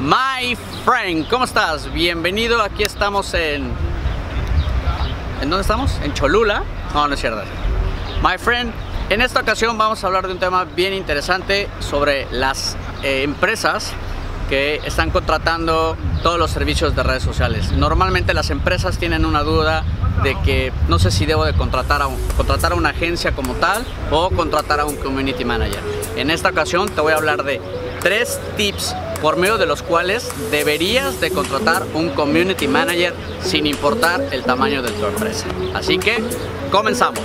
My friend, ¿cómo estás? Bienvenido, aquí estamos en... ¿En dónde estamos? ¿En Cholula? No, no es cierto. My friend, en esta ocasión vamos a hablar de un tema bien interesante sobre las eh, empresas que están contratando todos los servicios de redes sociales. Normalmente las empresas tienen una duda de que no sé si debo de contratar a, contratar a una agencia como tal o contratar a un community manager. En esta ocasión te voy a hablar de tres tips por medio de los cuales deberías de contratar un community manager sin importar el tamaño de tu empresa. Así que comenzamos.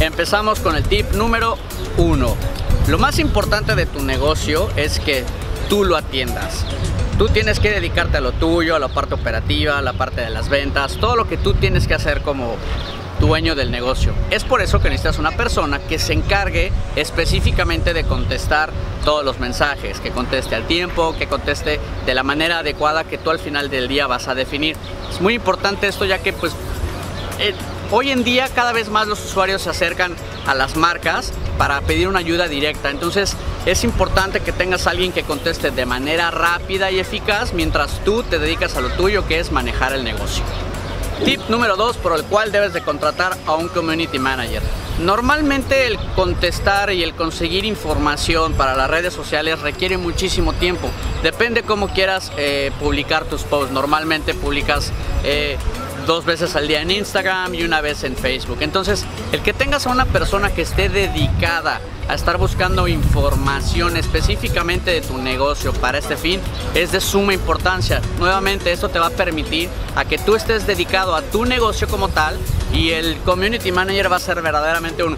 Empezamos con el tip número uno. Lo más importante de tu negocio es que tú lo atiendas. Tú tienes que dedicarte a lo tuyo, a la parte operativa, a la parte de las ventas, todo lo que tú tienes que hacer como dueño del negocio. Es por eso que necesitas una persona que se encargue específicamente de contestar todos los mensajes, que conteste al tiempo, que conteste de la manera adecuada que tú al final del día vas a definir. Es muy importante esto ya que pues eh, hoy en día cada vez más los usuarios se acercan a las marcas para pedir una ayuda directa. Entonces es importante que tengas a alguien que conteste de manera rápida y eficaz mientras tú te dedicas a lo tuyo que es manejar el negocio. Tip número 2 por el cual debes de contratar a un community manager. Normalmente el contestar y el conseguir información para las redes sociales requiere muchísimo tiempo. Depende cómo quieras eh, publicar tus posts. Normalmente publicas eh, dos veces al día en Instagram y una vez en Facebook. Entonces, el que tengas a una persona que esté dedicada a estar buscando información específicamente de tu negocio para este fin es de suma importancia. Nuevamente, esto te va a permitir a que tú estés dedicado a tu negocio como tal y el community manager va a ser verdaderamente un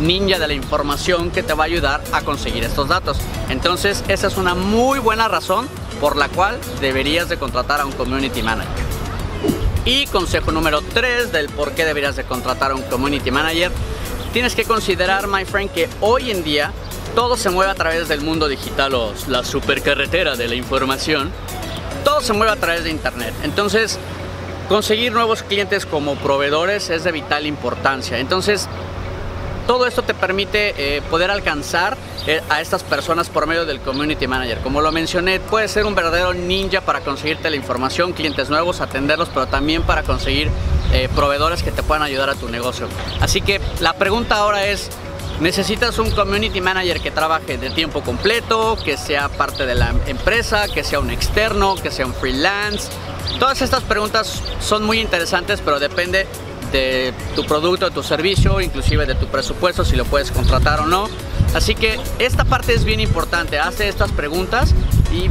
ninja de la información que te va a ayudar a conseguir estos datos. Entonces, esa es una muy buena razón por la cual deberías de contratar a un community manager. Y consejo número 3 del por qué deberías de contratar a un community manager. Tienes que considerar, my friend, que hoy en día todo se mueve a través del mundo digital o la supercarretera de la información. Todo se mueve a través de internet. Entonces, conseguir nuevos clientes como proveedores es de vital importancia. Entonces, todo esto te permite eh, poder alcanzar eh, a estas personas por medio del community manager. Como lo mencioné, puede ser un verdadero ninja para conseguirte la información, clientes nuevos, atenderlos, pero también para conseguir eh, proveedores que te puedan ayudar a tu negocio. Así que la pregunta ahora es, Necesitas un community manager que trabaje de tiempo completo, que sea parte de la empresa, que sea un externo, que sea un freelance. Todas estas preguntas son muy interesantes, pero depende de tu producto, de tu servicio, inclusive de tu presupuesto, si lo puedes contratar o no. Así que esta parte es bien importante, hace estas preguntas y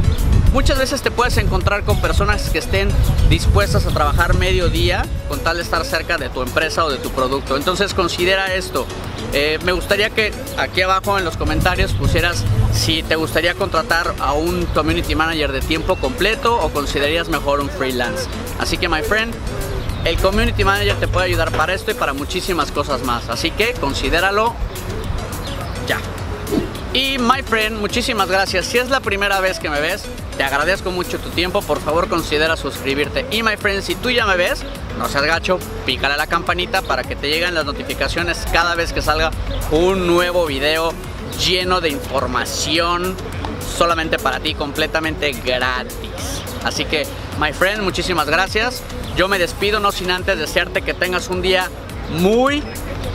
muchas veces te puedes encontrar con personas que estén dispuestas a trabajar medio día con tal de estar cerca de tu empresa o de tu producto. Entonces considera esto. Eh, me gustaría que aquí abajo en los comentarios pusieras si te gustaría contratar a un community manager de tiempo completo o considerarías mejor un freelance. Así que my friend, el Community Manager te puede ayudar para esto y para muchísimas cosas más. Así que considéralo ya. Y my friend, muchísimas gracias. Si es la primera vez que me ves, te agradezco mucho tu tiempo. Por favor, considera suscribirte. Y my friend, si tú ya me ves, no seas gacho, pícale a la campanita para que te lleguen las notificaciones cada vez que salga un nuevo video lleno de información solamente para ti, completamente gratis. Así que, my friend, muchísimas gracias. Yo me despido, no sin antes desearte que tengas un día muy,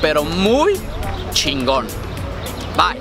pero muy chingón. Bye.